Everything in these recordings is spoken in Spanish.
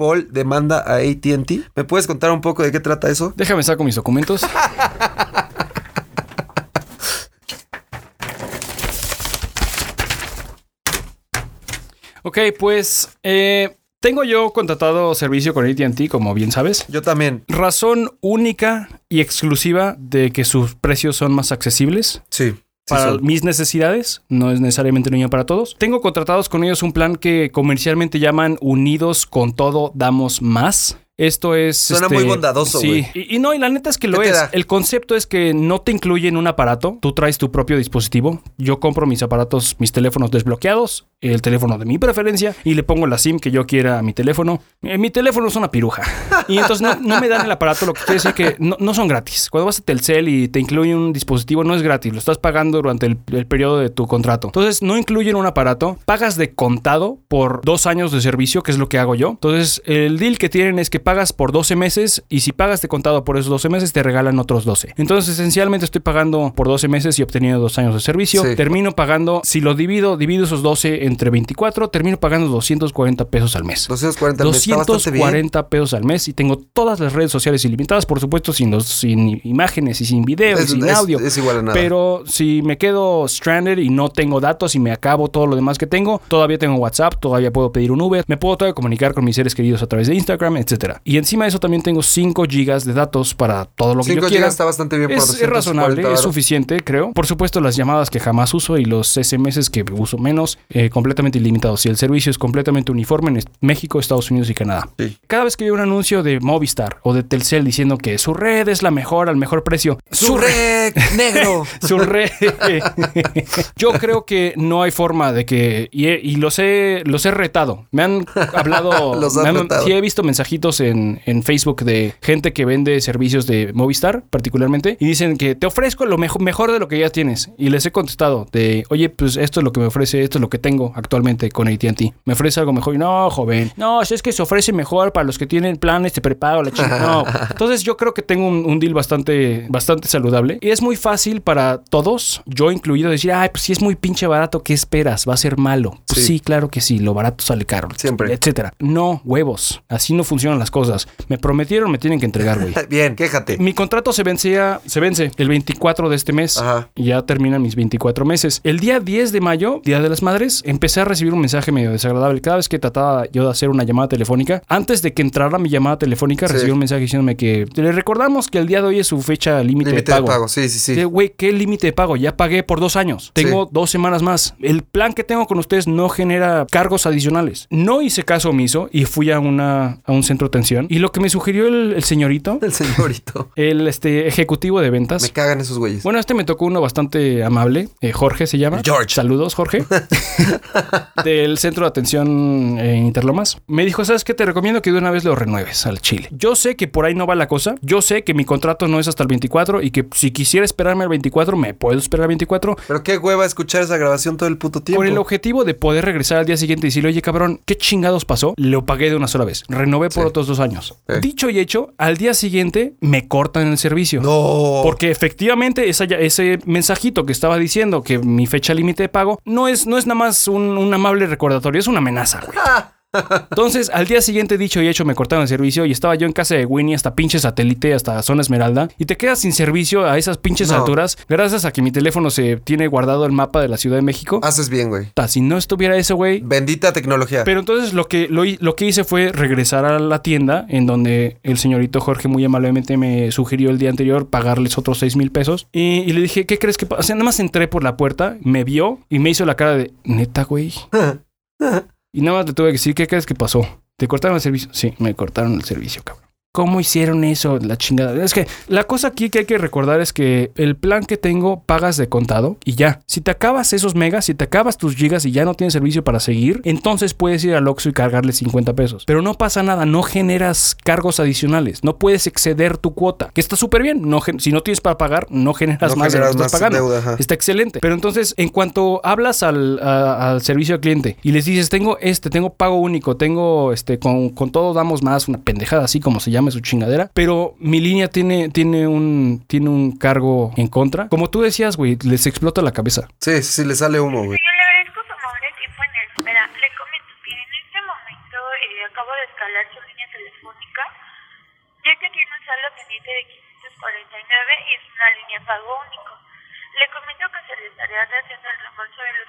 Paul demanda a ATT. ¿Me puedes contar un poco de qué trata eso? Déjame saco mis documentos. ok, pues eh, tengo yo contratado servicio con ATT, como bien sabes. Yo también. Razón única y exclusiva de que sus precios son más accesibles Sí. Para mis necesidades, no es necesariamente niño para todos. Tengo contratados con ellos un plan que comercialmente llaman Unidos con todo damos más. Esto es. Suena este, muy bondadoso, Sí. Y, y no, y la neta es que lo ¿Qué te es. El concepto es que no te incluyen un aparato. Tú traes tu propio dispositivo. Yo compro mis aparatos, mis teléfonos desbloqueados, el teléfono de mi preferencia, y le pongo la SIM que yo quiera a mi teléfono. Eh, mi teléfono es una piruja. Y entonces no, no me dan el aparato, lo que quiere decir que no, no son gratis. Cuando vas a Telcel y te incluyen un dispositivo, no es gratis. Lo estás pagando durante el, el periodo de tu contrato. Entonces no incluyen un aparato. Pagas de contado por dos años de servicio, que es lo que hago yo. Entonces el deal que tienen es que pagas por 12 meses y si pagas de contado por esos 12 meses te regalan otros 12. Entonces esencialmente estoy pagando por 12 meses y obteniendo dos años de servicio. Sí. Termino pagando, si lo divido, divido esos 12 entre 24, termino pagando 240 pesos al mes. 240 al mes. Está bastante bien. 240 pesos al mes y tengo todas las redes sociales ilimitadas, por supuesto, sin, los, sin imágenes y sin video y Es, sin es- audio. es igual a nada. Pero si me quedo stranded y no tengo datos y me acabo todo lo demás que tengo, todavía tengo WhatsApp, todavía puedo pedir un Uber, me puedo todavía comunicar con mis seres queridos a través de Instagram, etcétera. Y encima de eso también tengo 5 gigas de datos para todo lo que 5 yo quiera. gigas está bastante bien por Es, es 240 razonable, es suficiente, creo. Por supuesto, las llamadas que jamás uso y los SMS que uso menos, eh, completamente ilimitados. Y el servicio es completamente uniforme en México, Estados Unidos y Canadá. Sí. Cada vez que veo un anuncio de Movistar o de Telcel diciendo que su red es la mejor al mejor precio, ¡Su red negro! su red. Yo creo que no hay forma de que. Y, y los, he, los he retado. Me han hablado. Los me han- retado. Sí, he visto mensajitos en, en Facebook de gente que vende servicios de Movistar, particularmente, y dicen que te ofrezco lo mejor, mejor de lo que ya tienes. Y les he contestado de, oye, pues esto es lo que me ofrece, esto es lo que tengo actualmente con ATT. Me ofrece algo mejor. Y no, joven. No, si es que se ofrece mejor para los que tienen planes de prepago, la chingada. No. Entonces yo creo que tengo un, un deal bastante, bastante saludable. Y es muy fácil para todos, yo incluido, decir, ay, pues si es muy pinche barato, ¿qué esperas? Va a ser malo. Pues Sí. sí, claro que sí, lo barato sale caro. Siempre. Etcétera. No, huevos. Así no funcionan las cosas. Me prometieron, me tienen que entregar, güey. Bien, quéjate. Mi contrato se vencía, se vence el 24 de este mes. Ajá. Y ya terminan mis 24 meses. El día 10 de mayo, Día de las Madres, empecé a recibir un mensaje medio desagradable. Cada vez que trataba yo de hacer una llamada telefónica, antes de que entrara mi llamada telefónica, Sí. recibí un mensaje diciéndome que le recordamos que el día de hoy es su fecha límite de Límite de pago. pago, sí, sí, sí. Güey, ¿qué límite de pago? Ya pagué por dos años. Tengo dos semanas más. El plan que tengo con ustedes no genera cargos adicionales. No hice caso omiso y fui a, una, a un centro de atención. Y lo que me sugirió el, el señorito, El señorito. el este, ejecutivo de ventas, Me cagan esos güeyes. bueno, este me tocó uno bastante amable. eh, Jorge se llama. George. Saludos, Jorge. del centro de atención en Interlomas. Me dijo, ¿sabes qué? Te recomiendo que de una vez lo renueves al Chile. Yo sé que por ahí no va la cosa. Yo sé que mi contrato no es hasta el 24 y que si quisiera esperarme al 24, me puedo esperar al 24. Pero qué hueva escuchar esa grabación todo el puto tiempo. Con el objetivo de poder regresar al día siguiente y decirle, oye, cabrón, ¿qué chingados pasó? Lo pagué de una sola vez. Renové por Sí. otros dos años. Sí. Dicho y hecho, al día siguiente me cortan el servicio. No. Porque efectivamente esa ese mensajito que estaba diciendo que mi fecha límite de pago no es, no es nada más un, un amable recordatorio, es una amenaza, güey. Entonces, al día siguiente, dicho y hecho, me cortaron el servicio y estaba yo en casa de Winnie hasta pinche satélite, hasta zona esmeralda, y te quedas sin servicio a esas pinches No. alturas, gracias a que mi teléfono se tiene guardado el mapa de la Ciudad de México. Haces bien, güey. Si no estuviera eso, güey. Bendita tecnología. Pero entonces lo que, lo, lo que hice fue regresar a la tienda en donde el señorito Jorge muy amablemente me sugirió el día anterior pagarles otros 6 mil pesos. Y, y le dije, ¿qué crees que pasa? O sea, nada más entré por la puerta, me vio y me hizo la cara de, neta, güey. Y nada más le tuve que decir, ¿qué crees que pasó? ¿Te cortaron el servicio? Sí, me cortaron el servicio, cabrón. ¿Cómo hicieron eso? La chingada. Es que la cosa aquí que hay que recordar es que el plan que tengo pagas de contado y ya. Si te acabas esos megas, si te acabas tus gigas y ya no tienes servicio para seguir, entonces puedes ir al Oxxo y cargarle 50 pesos. Pero no pasa nada, no generas cargos adicionales, no puedes exceder tu cuota, que está súper bien. No, si no tienes para pagar, no generas No más generas de lo que estás más pagando. deuda. Está excelente. Pero entonces, en cuanto hablas al, a- al servicio al cliente y les dices, tengo este, tengo pago único, tengo este, con, con todo damos más, una pendejada así como se llame su chingadera, pero mi línea tiene, tiene, un, tiene un cargo en contra. Como tú decías, güey, les explota la cabeza. Sí, sí, le sale humo, güey. Señor, le agradezco su amable tiempo en espera. Le comento que en este momento eh, acabo de escalar su línea telefónica, ya que tiene un saldo pendiente de 549 y es una línea pago único. Le comento que se le estaría haciendo el reembolso de los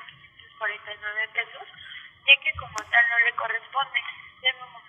549 pesos, ya que como tal no le corresponde.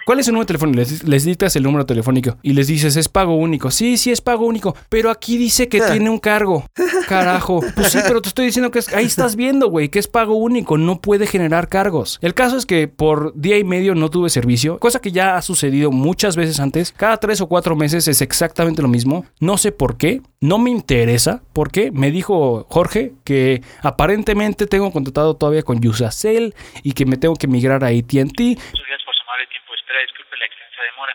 ¿Cuál es el número telefónico? Les, les dictas el número telefónico y les dices, es pago único. Sí, sí, es pago único. Pero aquí dice que tiene un cargo. Carajo. Pues sí, pero te estoy diciendo que es, ahí estás viendo, güey, que es pago único. No puede generar cargos. El caso es que por día y medio no tuve servicio, cosa que ya ha sucedido muchas veces antes. Cada tres o cuatro meses es exactamente lo mismo. No sé por qué. No me interesa. ¿Por qué? Me dijo Jorge que aparentemente tengo contratado todavía con Usacell y que me tengo que migrar a AT&T. Muchas gracias por su amable tiempo de espera. Disculpe la extensa demora.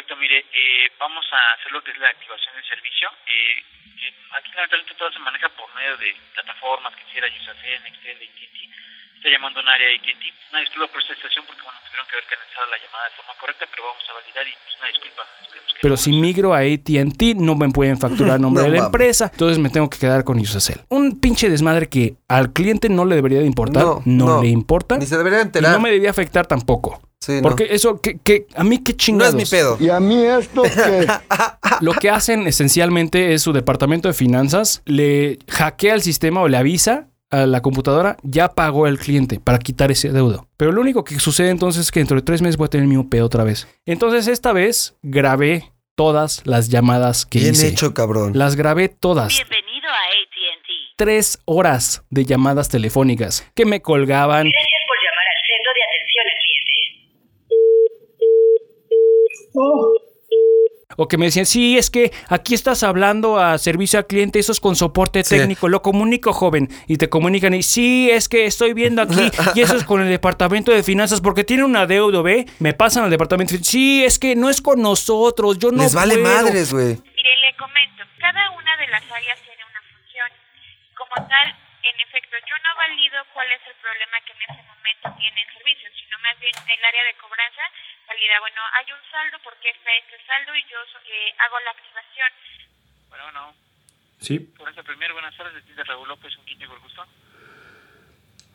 Correcto, mire, eh, vamos a hacer lo que es la activación del servicio. Eh, eh, aquí lamentablemente todo se maneja por medio de plataformas que hiciera Usacell, Nextel, AT&T. Está llamando a un área de AT&T. Una disculpa por esta situación porque, bueno, tuvieron que haber canalizado la llamada de forma correcta, pero vamos a validar y pues, una disculpa. Esperemos que Pero si migro a ATT, no me pueden facturar a nombre No de la empresa. Entonces me tengo que quedar con Usacell. Un pinche desmadre que al cliente no le debería de importar. No, No, no. le importa. Ni se debería Y enterar. no me debía afectar tampoco. Sí, no. Porque eso, que, que a mí qué No chingados. es mi pedo. ¿Y a mí esto qué? Lo que hacen esencialmente es su departamento de finanzas le hackea el sistema o le avisa a la computadora, ya pagó el cliente para quitar ese deudo. Pero lo único que sucede entonces es que dentro de tres meses voy a tener mismo pedo otra vez. Entonces esta vez grabé todas las llamadas que Bien hice. hecho, cabrón. Las grabé todas. Bienvenido a ATT. Tres horas de llamadas telefónicas que me colgaban. Gracias por llamar al centro de atención al cliente. O que me decían, sí, es que aquí estás hablando a servicio al cliente, eso es con soporte Sí. técnico, lo comunico, joven. Y te comunican, y sí, es que estoy viendo aquí, y eso es con el departamento de finanzas, porque tiene una deuda, ¿ve? Me pasan al departamento, de- sí, es que no es con nosotros, yo no Les vale puedo". madres, güey. Mire, le comento, cada una de las áreas tiene una función. Como tal, en efecto, yo no valido cuál es el problema que en ese momento tiene el servicio, más bien el área de cobranza valida, bueno, hay un saldo, ¿por qué está este saldo? Y yo eh, hago la activación. Bueno, bueno. Sí. Por esta primera, buenas tardes. De Raúl López, un quinto con gusto.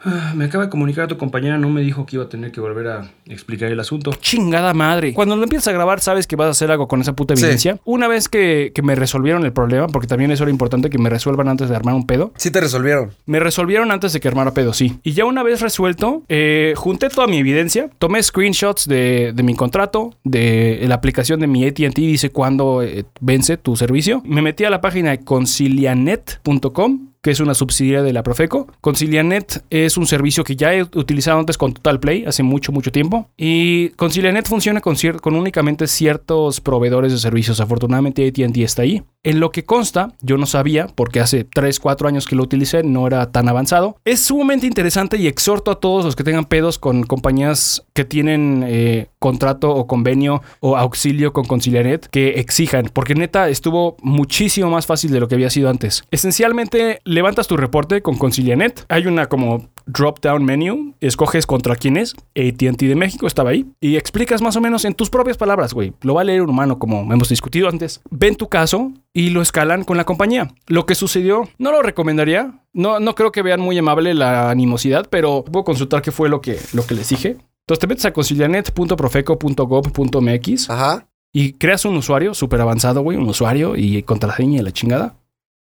Ah, Me acaba de comunicar a tu compañera, no me dijo que iba a tener que volver a explicar el asunto. Chingada madre. Cuando lo empiezas a grabar, sabes que vas a hacer algo con esa puta Sí. evidencia. Una vez que, que me resolvieron el problema, porque también eso era importante que me resuelvan antes de armar un pedo. Sí te resolvieron. Me resolvieron antes de que armara pedo, sí. Y ya una vez resuelto, eh, junté toda mi evidencia, tomé screenshots de, de mi contrato, de la aplicación de mi ATT, dice cuándo eh, vence tu servicio. Me metí a la página de concilianet.com que es una subsidiaria de la Profeco. Concilianet es un servicio que ya he utilizado antes con Total Play hace mucho, mucho tiempo. Y Concilianet funciona con, únicamente ciertos proveedores de servicios. Afortunadamente AT&T está ahí. En lo que consta, yo no sabía, porque hace 3, 4 años que lo utilicé, no era tan avanzado. Es sumamente interesante y exhorto a todos los que tengan pedos con compañías que tienen eh, contrato o convenio o auxilio con Concilianet que exijan, porque neta estuvo muchísimo más fácil de lo que había sido antes. Esencialmente, levantas tu reporte con Concilianet. Hay una como drop down menu, escoges contra quién es, ATT de México estaba ahí, y explicas más o menos en tus propias palabras, güey. Lo va a leer un humano como hemos discutido antes. Ven tu caso y lo escalan con la compañía. Lo que sucedió, no lo recomendaría. No, no creo que vean muy amable la animosidad, pero puedo consultar qué fue lo que, lo que les dije. Entonces te metes a concilianet.profeco.gov.mx y creas un usuario súper avanzado, güey, un usuario y contraseña y la chingada.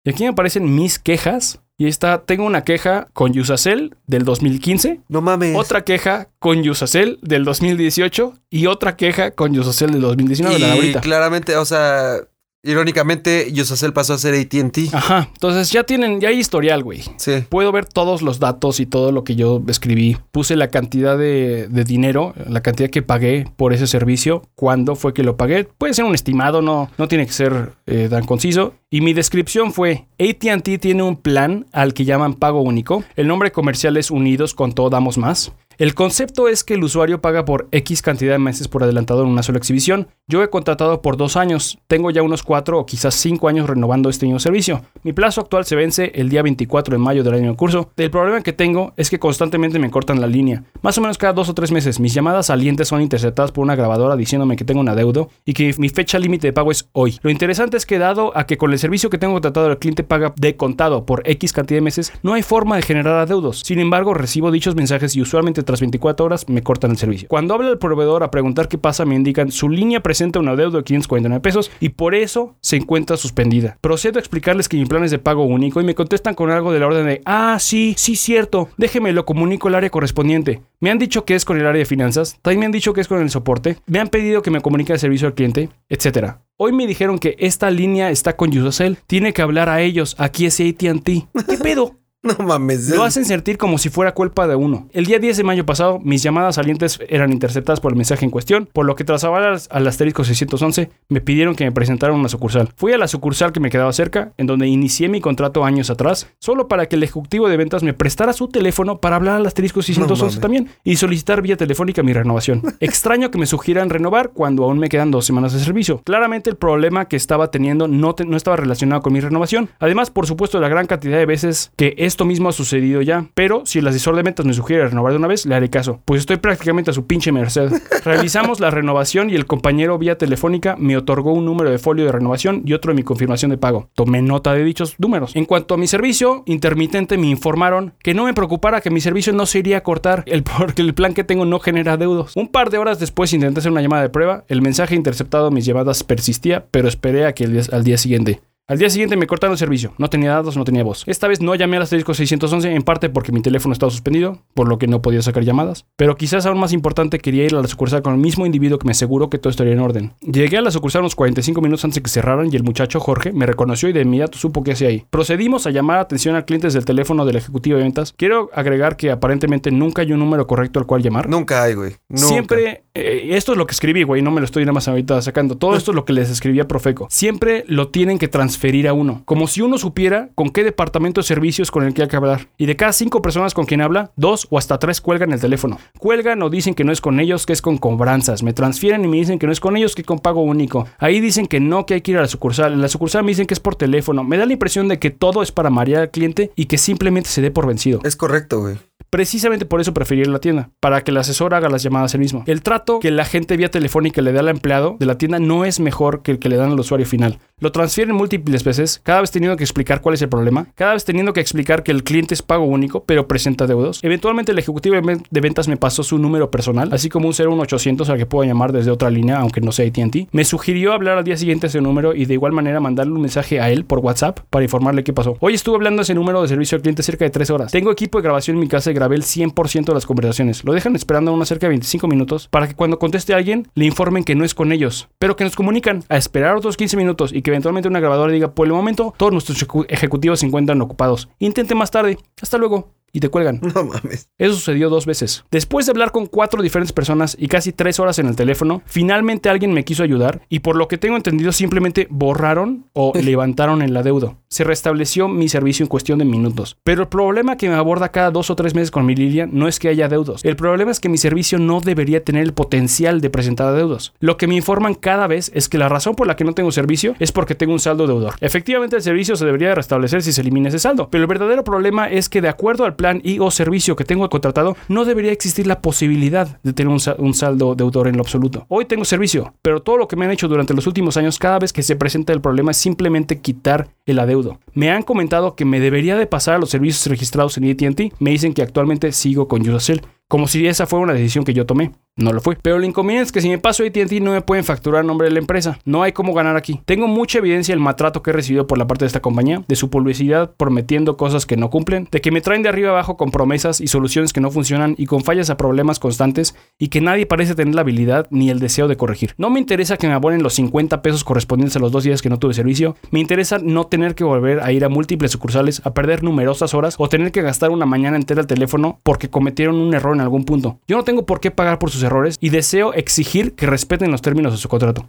Y aquí me aparecen mis quejas. Y está, tengo una queja con Usacell del 2015, No mames. otra queja con Usacell del 2018 y otra queja con Usacell del 2019, la de y ahorita. claramente, o sea, irónicamente, Yusacel pasó a ser AT&T. Ajá, entonces ya tienen, ya hay historial, güey. Sí. Puedo ver todos los datos y todo lo que yo escribí. Puse la cantidad de, de dinero, la cantidad que pagué por ese servicio, cuándo fue que lo pagué. Puede ser un estimado, no, no tiene que ser eh, tan conciso. Y mi descripción fue, ATT tiene un plan al que llaman pago único. El nombre comercial es Unidos con todo damos más. El concepto es que el usuario paga por X cantidad de meses por adelantado en una sola exhibición. Yo he contratado por dos años. Tengo ya unos cuatro o quizás cinco años renovando este mismo servicio. Mi plazo actual se vence el día 24 de mayo del año en curso. El problema que tengo es que constantemente me cortan la línea. Más o menos cada dos o tres meses mis llamadas salientes son interceptadas por una grabadora diciéndome que tengo un adeudo y que mi fecha límite de pago es hoy. Lo interesante es que dado a que con el servicio que tengo contratado el cliente paga de contado por X cantidad de meses, no hay forma de generar adeudos. Sin embargo, recibo dichos mensajes y usualmente tras 24 horas me cortan el servicio. Cuando habla el proveedor a preguntar qué pasa, me indican su línea presenta un adeudo de 549 pesos y por eso se encuentra suspendida. Procedo a explicarles que mi plan es de pago único y me contestan con algo de la orden de, ah, sí, sí, cierto, déjeme, lo comunico al área correspondiente. Me han dicho que es con el área de finanzas, también me han dicho que es con el soporte, me han pedido que me comunique el servicio al cliente, etcétera. Hoy me dijeron que esta línea está con Usacell, tiene que hablar a ellos, aquí es AT&T. ¿Qué pedo? No mames. Lo hacen sentir como si fuera culpa de uno. El día 10 de mayo pasado, mis llamadas salientes eran interceptadas por el mensaje en cuestión, por lo que tras hablar al asterisco 611, me pidieron que me presentara una sucursal. Fui a la sucursal que me quedaba cerca, en donde inicié mi contrato años atrás, solo para que el ejecutivo de ventas me prestara su teléfono para hablar al asterisco 611 mames. también y solicitar vía telefónica mi renovación. Extraño que me sugieran renovar cuando aún me quedan dos semanas de servicio. Claramente el problema que estaba teniendo no, te- no estaba relacionado con mi renovación. Además, por supuesto, la gran cantidad de veces que esto mismo ha sucedido ya. Pero si el asesor de ventas me sugiere renovar de una vez, le haré caso. Pues estoy prácticamente a su pinche merced. Realizamos la renovación y el compañero vía telefónica me otorgó un número de folio de renovación y otro de mi confirmación de pago. Tomé nota de dichos números. En cuanto a mi servicio intermitente, me informaron que no me preocupara que mi servicio no se iría a cortar el, porque el plan que tengo no genera deudos. Un par de horas después intenté hacer una llamada de prueba. El mensaje interceptado de mis llamadas persistía, pero esperé a que el al día siguiente. Al día siguiente me cortaron el servicio. No tenía datos, no tenía voz. Esta vez no llamé al asterisco 611, en parte porque mi teléfono estaba suspendido, por lo que no podía sacar llamadas. Pero quizás aún más importante, quería ir a la sucursal con el mismo individuo que me aseguró que todo estaría en orden. Llegué a la sucursal unos 45 minutos antes de que cerraran y el muchacho Jorge me reconoció y de inmediato supo qué hacía ahí. Procedimos a llamar atención al cliente desde el teléfono del ejecutivo de ventas. Quiero agregar que aparentemente nunca hay un número correcto al cual llamar. Nunca hay, güey. Nunca. Siempre, eh, esto es lo que escribí, güey, no me lo estoy nada más ahorita sacando. Todo esto es lo que les escribí a Profeco. Siempre lo tienen que transferir a uno. Como si uno supiera con qué departamento de servicios con el que hay que hablar. Y de cada cinco personas con quien habla, dos o hasta tres cuelgan el teléfono. Cuelgan o dicen que no es con ellos, que es con cobranzas. Me transfieren y me dicen que no es con ellos, que con pago único. Ahí dicen que no, que hay que ir a la sucursal. En la sucursal me dicen que es por teléfono. Me da la impresión de que todo es para marear al cliente y que simplemente se dé por vencido. Es correcto, güey. Precisamente por eso preferí ir a la tienda, para que el asesor haga las llamadas él mismo. El trato que la gente vía telefónica le da al empleado de la tienda no es mejor que el que le dan al usuario final. Lo transfieren múltiples veces, cada vez teniendo que explicar cuál es el problema, cada vez teniendo que explicar que el cliente es pago único, pero presenta deudos. Eventualmente el ejecutivo de ven- de ventas me pasó su número personal, así como un 01800 al que puedo llamar desde otra línea, aunque no sea AT&T. Me sugirió hablar al día siguiente ese número y de igual manera mandarle un mensaje a él por WhatsApp para informarle qué pasó. Hoy estuve hablando ese número de servicio al cliente cerca de 3 horas. Tengo equipo de grabación en mi casa y grabé el 100% de las conversaciones. Lo dejan esperando unos cerca de 25 minutos para que cuando conteste a alguien le informen que no es con ellos, pero que nos comunican a esperar otros 15 minutos y que eventualmente una grabadora diga, por el momento todos nuestros ejecu- ejecutivos se encuentran ocupados. Intente más tarde. Hasta luego. Y te cuelgan. No mames. Eso sucedió dos veces. Después de hablar con cuatro diferentes personas y casi tres horas en el teléfono, finalmente alguien me quiso ayudar y por lo que tengo entendido simplemente borraron o levantaron el adeudo. Se restableció mi servicio en cuestión de minutos. Pero el problema que me aborda cada dos o tres meses con mi Lilia no es que haya adeudos. El problema es que mi servicio no debería tener el potencial de presentar adeudos. Lo que me informan cada vez es que la razón por la que no tengo servicio es porque tengo un saldo deudor. Efectivamente el servicio se debería de restablecer si se elimina ese saldo. Pero el verdadero problema es que de acuerdo al plan y o servicio que tengo contratado, no debería existir la posibilidad de tener un, sa- un saldo deudor en lo absoluto. Hoy tengo servicio, pero todo lo que me han hecho durante los últimos años, cada vez que se presenta el problema, es simplemente quitar el adeudo. Me han comentado que me debería de pasar a los servicios registrados en AT&T. Me dicen que actualmente sigo con Usacell, como si esa fuera una decisión que yo tomé. No lo fue. Pero el inconveniente es que si me paso AT&T no me pueden facturar nombre de la empresa. No hay cómo ganar aquí. Tengo mucha evidencia del maltrato que he recibido por la parte de esta compañía, de su publicidad prometiendo cosas que no cumplen, de que me traen de arriba abajo con promesas y soluciones que no funcionan y con fallas a problemas constantes y que nadie parece tener la habilidad ni el deseo de corregir. No me interesa que me abonen los 50 pesos correspondientes a los dos días que no tuve servicio. Me interesa no tener que volver a ir a múltiples sucursales, a perder numerosas horas o tener que gastar una mañana entera el teléfono porque cometieron un error en algún punto. Yo no tengo por qué pagar por sus errores y deseo exigir que respeten los términos de su contrato.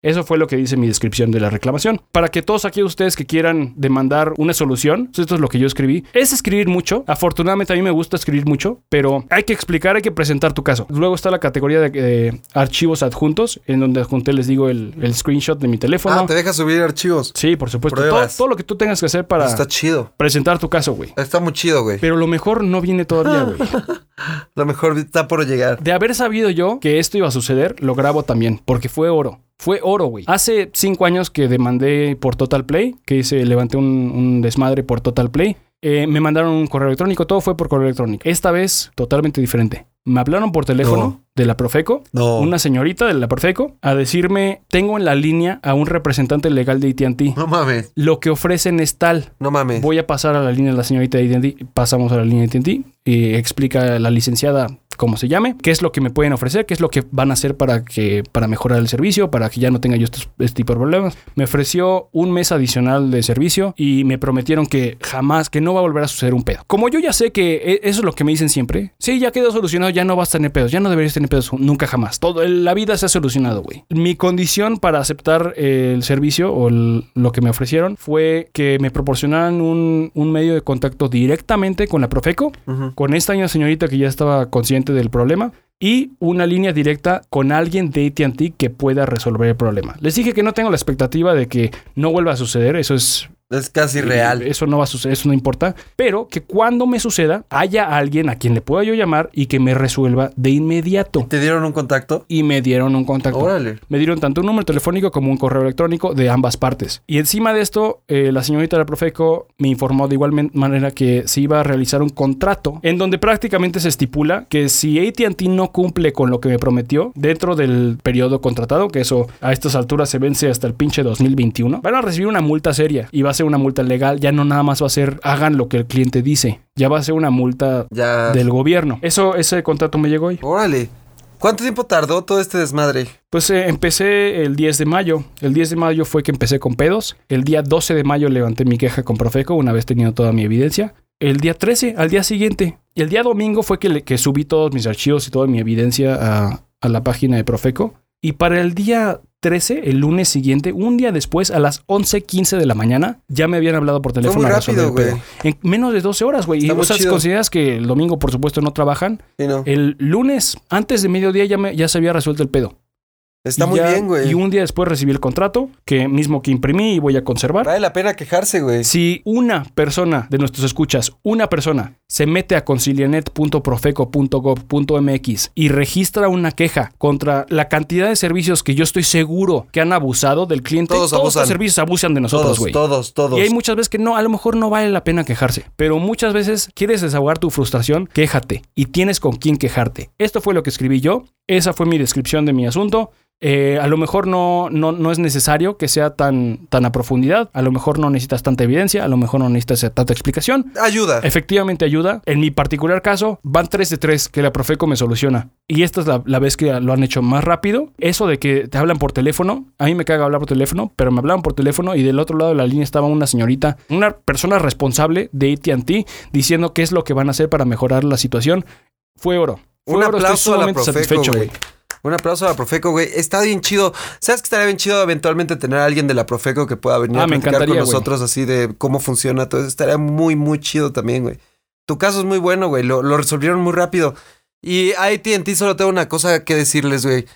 Eso fue lo que dice mi descripción de la reclamación. Para que todos aquí ustedes que quieran demandar una solución, esto es lo que yo escribí, es escribir mucho. Afortunadamente a mí me gusta escribir mucho, pero hay que explicar, hay que presentar tu caso. Luego está la categoría de archivos adjuntos, en donde adjunté, les digo, el, el screenshot de mi teléfono. Ah, te deja subir archivos. Sí, por supuesto. Todo, todo lo que tú tengas que hacer para Está chido. presentar tu caso, güey. Está muy chido, güey. Pero lo mejor no viene todavía, güey. Lo mejor está por llegar. De haber sabido yo que esto iba a suceder, lo grabo también, porque fue oro. Fue oro, güey. Hace cinco años que demandé por Total Play, que hice, levanté un, un desmadre por Total Play. Eh, me mandaron un correo electrónico, todo fue por correo electrónico. Esta vez, totalmente diferente. Me hablaron por teléfono No. de la Profeco, No. una señorita de la Profeco, a decirme, tengo en la línea a un representante legal de AT&T. No mames. Lo que ofrecen es tal. No mames. Voy a pasar a la línea de la señorita de AT&T. Pasamos a la línea de AT&T y explica la licenciada cómo se llame, qué es lo que me pueden ofrecer, qué es lo que van a hacer para que para mejorar el servicio, para que ya no tenga yo estos- este, tipo de problemas. Me ofreció un mes adicional de servicio y me prometieron que jamás, que no va a volver a suceder un pedo. Como yo ya sé que e- eso es lo que me dicen siempre, sí, ya quedó solucionado, ya no vas a tener pedos, ya no deberías tener pedos nunca jamás. Todo la vida se ha solucionado, güey. Mi condición para aceptar eh, el servicio o el- lo que me ofrecieron fue que me proporcionaran un, un medio de contacto directamente con la Profeco Ujú. con esta señorita que ya estaba consciente del problema y una línea directa con alguien de AT&T que pueda resolver el problema. Les dije que no tengo la expectativa de que no vuelva a suceder, eso es Es casi real. eso no va a suceder, eso no importa, pero que cuando me suceda haya alguien a quien le pueda yo llamar y que me resuelva de inmediato. ¿Te dieron un contacto? Y me dieron un contacto. Órale. Me dieron tanto un número telefónico como un correo electrónico de ambas partes. Y encima de esto, eh, la señorita de la Profeco me informó de igual manera que se iba a realizar un contrato en donde prácticamente se estipula que si ATT no cumple con lo que me prometió dentro del periodo contratado, que eso a estas alturas se vence hasta el pinche 2021, van a recibir una multa seria y va a ser una multa legal. Ya no nada más va a ser hagan lo que el cliente dice, ya va a ser una multa Ya. del gobierno. Eso, ese contrato me llegó hoy. Órale. ¿Cuánto tiempo tardó todo este desmadre? Pues eh, empecé el 10 de mayo. El 10 de mayo fue que empecé con pedos. El día 12 de mayo levanté mi queja con Profeco, una vez teniendo toda mi evidencia. El día 13, al día siguiente. Y el día domingo fue que, le- que subí todos mis archivos y toda mi evidencia a, a la página de Profeco. Y para el día 13, el lunes siguiente, un día después, a las 11.15 de la mañana, ya me habían hablado por teléfono. muy a resolver rápido, el pedo. En menos de 12 horas, güey. Y muy o sea, consideras que el domingo, por supuesto, no trabajan. Sí, no. El lunes, antes de mediodía, ya, me, ya se había resuelto el pedo. Está Y muy ya- bien, güey. Y un día después recibí el contrato, que mismo que imprimí y voy a conservar. Vale la pena quejarse, güey. Si una persona de nuestros escuchas, una persona, se mete a concilianet.profeco.gov.mx y registra una queja contra la cantidad de servicios que yo estoy seguro que han abusado del cliente, Todos todos, abusan. los servicios abusan de nosotros, todos, güey. todos, todos. Y hay muchas veces que no, a lo mejor no vale la pena quejarse, pero muchas veces quieres desahogar tu frustración, quéjate y tienes con quién quejarte. Esto fue lo que escribí yo, esa fue mi descripción de mi asunto. Eh, a lo mejor no, no, no es necesario que sea tan, tan a profundidad, a lo mejor no necesitas tanta evidencia, a lo mejor no necesitas tanta explicación. Ayuda. Efectivamente ayuda. En mi particular caso, van 3 de 3 que la Profeco me soluciona. Y esta es la, la vez que lo han hecho más rápido. Eso de que te hablan por teléfono, a mí me caga hablar por teléfono, pero me hablaban por teléfono y del otro lado de la línea estaba una señorita, una persona responsable de ATT diciendo qué es lo que van a hacer para mejorar la situación. Fue oro. Fue Un oro. Estoy aplauso a la Profeco, satisfecho, güey. Un aplauso a la Profeco, güey. Está bien chido. ¿Sabes que estaría bien chido eventualmente tener a alguien de la Profeco que pueda venir Ah, a platicar con nosotros así de cómo funciona todo eso? Estaría muy, muy chido también, güey. Tu caso es muy bueno, güey. Lo, lo resolvieron muy rápido. Y AT&T solo tengo una cosa que decirles, güey.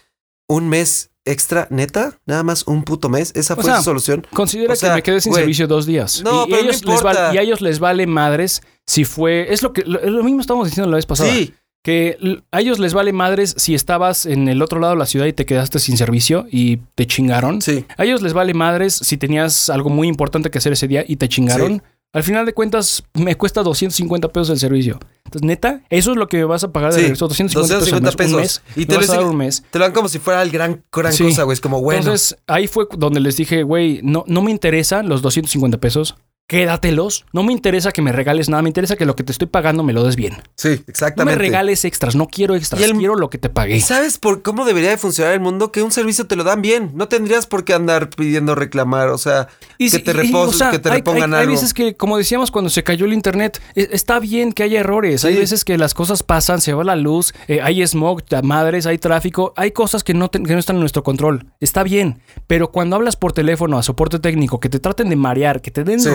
Un mes extra, neta, nada más un puto mes. Esa O fue sea, su solución. Considera O sea, que me quedé sin servicio dos días. No, y, pero no ellos les importa. vale, y a ellos les vale madres si fue. Es lo que lo, lo mismo estábamos diciendo la vez pasada. Sí, Que a ellos les vale madres si estabas en el otro lado de la ciudad y te quedaste sin servicio y te chingaron. sí. A ellos les vale madres si tenías algo muy importante que hacer ese día y te chingaron. Sí. Al final de cuentas, me cuesta 250 pesos el servicio. Entonces, neta, eso es lo que me vas a pagar de Sí, regreso. 250, 250 pesos. al mes, pesos. un mes. Y te te lo vas a dar un mes. Te lo dan como si fuera el gran, gran Sí. cosa, güey. Es como, bueno. Entonces, ahí fue donde les dije, güey, no, no me interesan los 250 pesos. Quédatelos. No me interesa que me regales nada. Me interesa que lo que te estoy pagando me lo des bien. sí, No exactamente. me regales extras. No quiero extras. Y el- Quiero lo que te pagué. ¿Y sabes por cómo debería de funcionar el mundo? Que un servicio te lo dan bien. No tendrías por qué andar pidiendo reclamar. O sea, Y que te, y- repos- o sea, que te hay- repongan hay, hay algo. veces que, como decíamos cuando se cayó el internet, e- está bien que haya errores. Hay veces que las cosas pasan, se va la luz, eh, hay smog, madres, hay tráfico, hay cosas que no, te- que no están en nuestro control. Está bien. Pero cuando hablas por teléfono a soporte técnico, que te traten de marear, que te den Sí.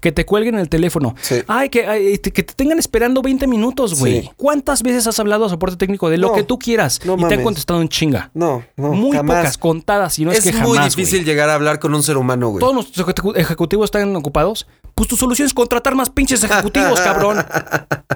Que te cuelguen el teléfono, Sí. ay, que, ay, te- que te tengan esperando 20 minutos, güey. Sí. ¿Cuántas veces has hablado a soporte técnico de lo No, que tú quieras no y te han contestado en chinga? No, no. Muy jamás. pocas, contadas, si no es, es que muy jamás, difícil güey. llegar a hablar con un ser humano, güey. Todos nuestros ejecu- ejecutivos están ocupados. Pues tu solución es contratar más pinches ejecutivos, cabrón. O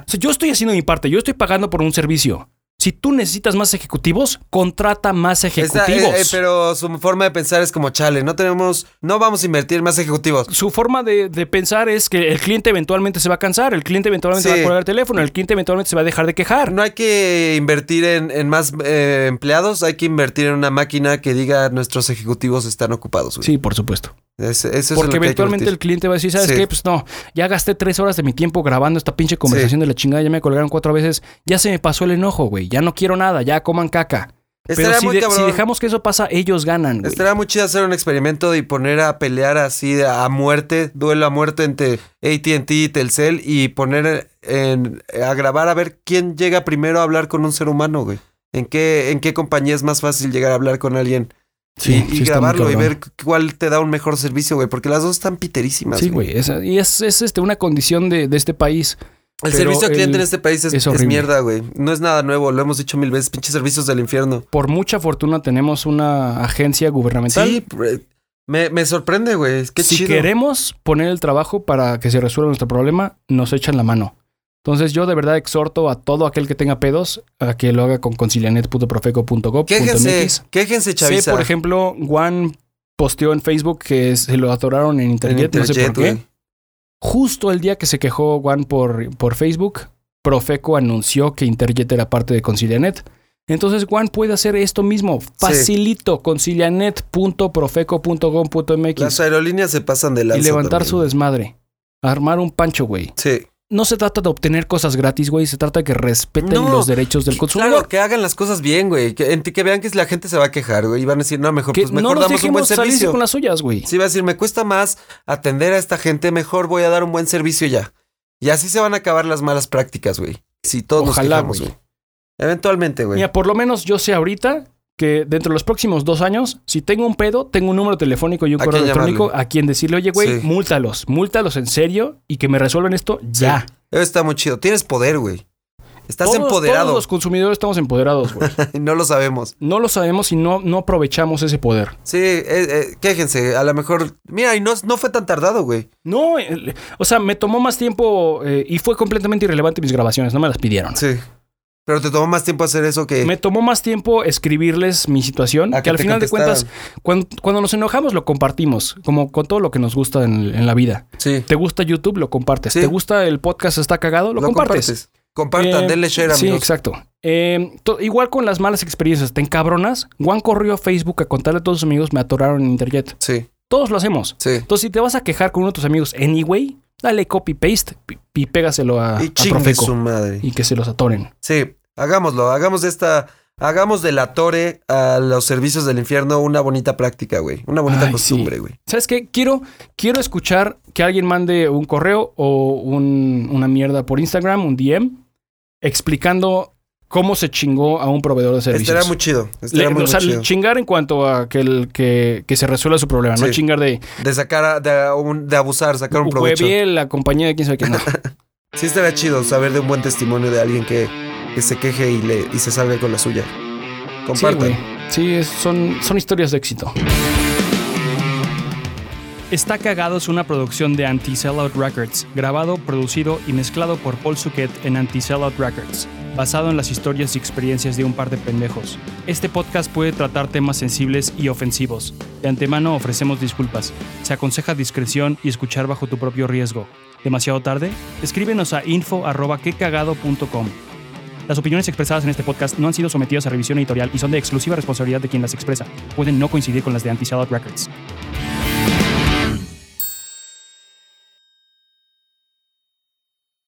sea, yo estoy haciendo mi parte. Yo estoy pagando por un servicio. Si tú necesitas más ejecutivos, contrata más Está- ejecutivos. eh, eh, pero su forma de pensar es como, chale, no tenemos, no vamos a invertir más ejecutivos. Su forma de, de pensar es que el cliente eventualmente se va a cansar, el cliente eventualmente Sí. va a colgar el teléfono, el cliente eventualmente se va a dejar de quejar. No hay que invertir en, en más eh, empleados, hay que invertir en una máquina que diga nuestros ejecutivos están ocupados. güey. Sí, por supuesto. Es- eso Porque eventualmente el cliente va a decir, ¿sabes Sí. qué? Pues no, ya gasté tres horas de mi tiempo grabando esta pinche conversación de la chingada, ya me colgaron cuatro veces, ya se me pasó el enojo, güey, ya no quiero nada, ya coman caca. Pero si, muy de- cabrón. si dejamos que eso pasa, ellos ganan, güey. Estaría muy chido hacer un experimento y poner a pelear así a muerte, duelo a muerte entre ATT y Telcel y poner en, a grabar a ver quién llega primero a hablar con un ser humano, güey. ¿En qué, ¿En qué compañía es más fácil llegar a hablar con alguien? Sí, y, sí grabarlo y ver cuál te da un mejor servicio, güey. Porque las dos están piterísimas. Sí, güey, y es, es, este, una condición de, de este país. El Pero servicio al cliente en este país es, es mierda, güey. No es nada nuevo, lo hemos dicho mil veces. Pinches servicios del infierno. Por mucha fortuna tenemos una agencia gubernamental. Sí, me, me sorprende, güey. Qué si chido. queremos poner el trabajo para que se resuelva nuestro problema, nos echan la mano. Entonces yo de verdad exhorto a todo aquel que tenga pedos a que lo haga con concilianet.profeco.gov.mx. Quéjense, quéjense, chaviza. por ejemplo, Juan posteó en Facebook que se lo atoraron en En internet, no sé por qué. güey. Justo el día que se quejó Juan por, por Facebook, Profeco anunció que Interjet era parte de Concilianet. Entonces Juan puede hacer esto mismo, facilito, concilianet.profeco.gov.mx Las aerolíneas se pasan de lanza y levantar también. su desmadre. Armar un pancho, güey. Sí. No se trata de obtener cosas gratis, güey. Se trata de que respeten No, los derechos del consumidor. Claro, que hagan las cosas bien, güey. Que, que vean que la gente se va a quejar, güey. Y van a decir, no, mejor, que pues no mejor nos damos un buen servicio. con las suyas, güey. Sí, va a decir, me cuesta más atender a esta gente, mejor voy a dar un buen servicio ya. Y así se van a acabar las malas prácticas, güey. Si todos Ojalá, nos quejamos, güey. Eventualmente, güey. Mira, por lo menos yo sé ahorita que dentro de los próximos dos años, si tengo un pedo, tengo un número telefónico y un ¿A correo electrónico llamarle? a quien decirle, oye, güey, Sí. múltalos, múltalos en serio y que me resuelvan esto ya. Eso está muy chido. Tienes poder, güey. Estás Todos- empoderado. Todos los consumidores estamos empoderados, güey. no lo sabemos. no lo sabemos y no, no aprovechamos ese poder. Sí, eh, eh, quéjense. A lo mejor. Mira, y no, no fue tan tardado, güey. No, o sea, me tomó más tiempo eh, y fue completamente irrelevante mis grabaciones, no me las pidieron. Sí. Pero te tomó más tiempo hacer eso que. Me tomó más tiempo escribirles mi situación, que que al final de cuentas, cuando, cuando nos enojamos lo compartimos, como con todo lo que nos gusta en, en la vida. Sí. ¿Te gusta YouTube? Lo compartes. Sí. ¿Te gusta el podcast Está Cagado? Lo, compartes. Compartan, Eh, denle share, Sí, amigos. exacto. Eh, igual con las malas experiencias, te encabronas. Juan corrió a Facebook a contarle a todos sus amigos, me atoraron en Internet. Sí, Todos lo hacemos. sí. Entonces, si te vas a quejar con uno de tus amigos anyway, dale copy-paste y, y pégaselo a, Y a Profeco su madre. y que se los atoren. Sí, hagámoslo. Hagamos de esta. Hagamos de la Tore a los servicios del infierno una bonita práctica, güey. Una bonita Ay, costumbre, sí. güey. ¿Sabes qué? Quiero, quiero escuchar que alguien mande un correo o un- una mierda por Instagram, un DM, explicando cómo se chingó a un proveedor de servicios. Estaría muy chido. Estaría Le- muy, o sea, muy chido. chingar en cuanto a que, el, que, que se resuelva su problema, no chingar de De sacar, a- de, a un- de abusar, sacar un provecho. huevié la compañía de quién sabe quién. No. Sí, estaría chido saber de un buen testimonio de alguien que, que se queje y, le, y se salga con la suya. Compartan. Sí, es- son, son historias de éxito. Está Cagado es una producción de Anti-Sellout Records, grabado, producido y mezclado por Paul Suquet en Anti-Sellout Records, basado en las historias y experiencias de un par de pendejos. Este podcast puede tratar temas sensibles y ofensivos. De antemano ofrecemos disculpas. Se aconseja discreción y escuchar bajo tu propio riesgo. ¿Demasiado tarde? Escríbenos a info.quecagado.com. Las opiniones expresadas en este podcast no han sido sometidas a revisión editorial y son de exclusiva responsabilidad de quien las expresa. Pueden no coincidir con las de Anti-Sellout Records.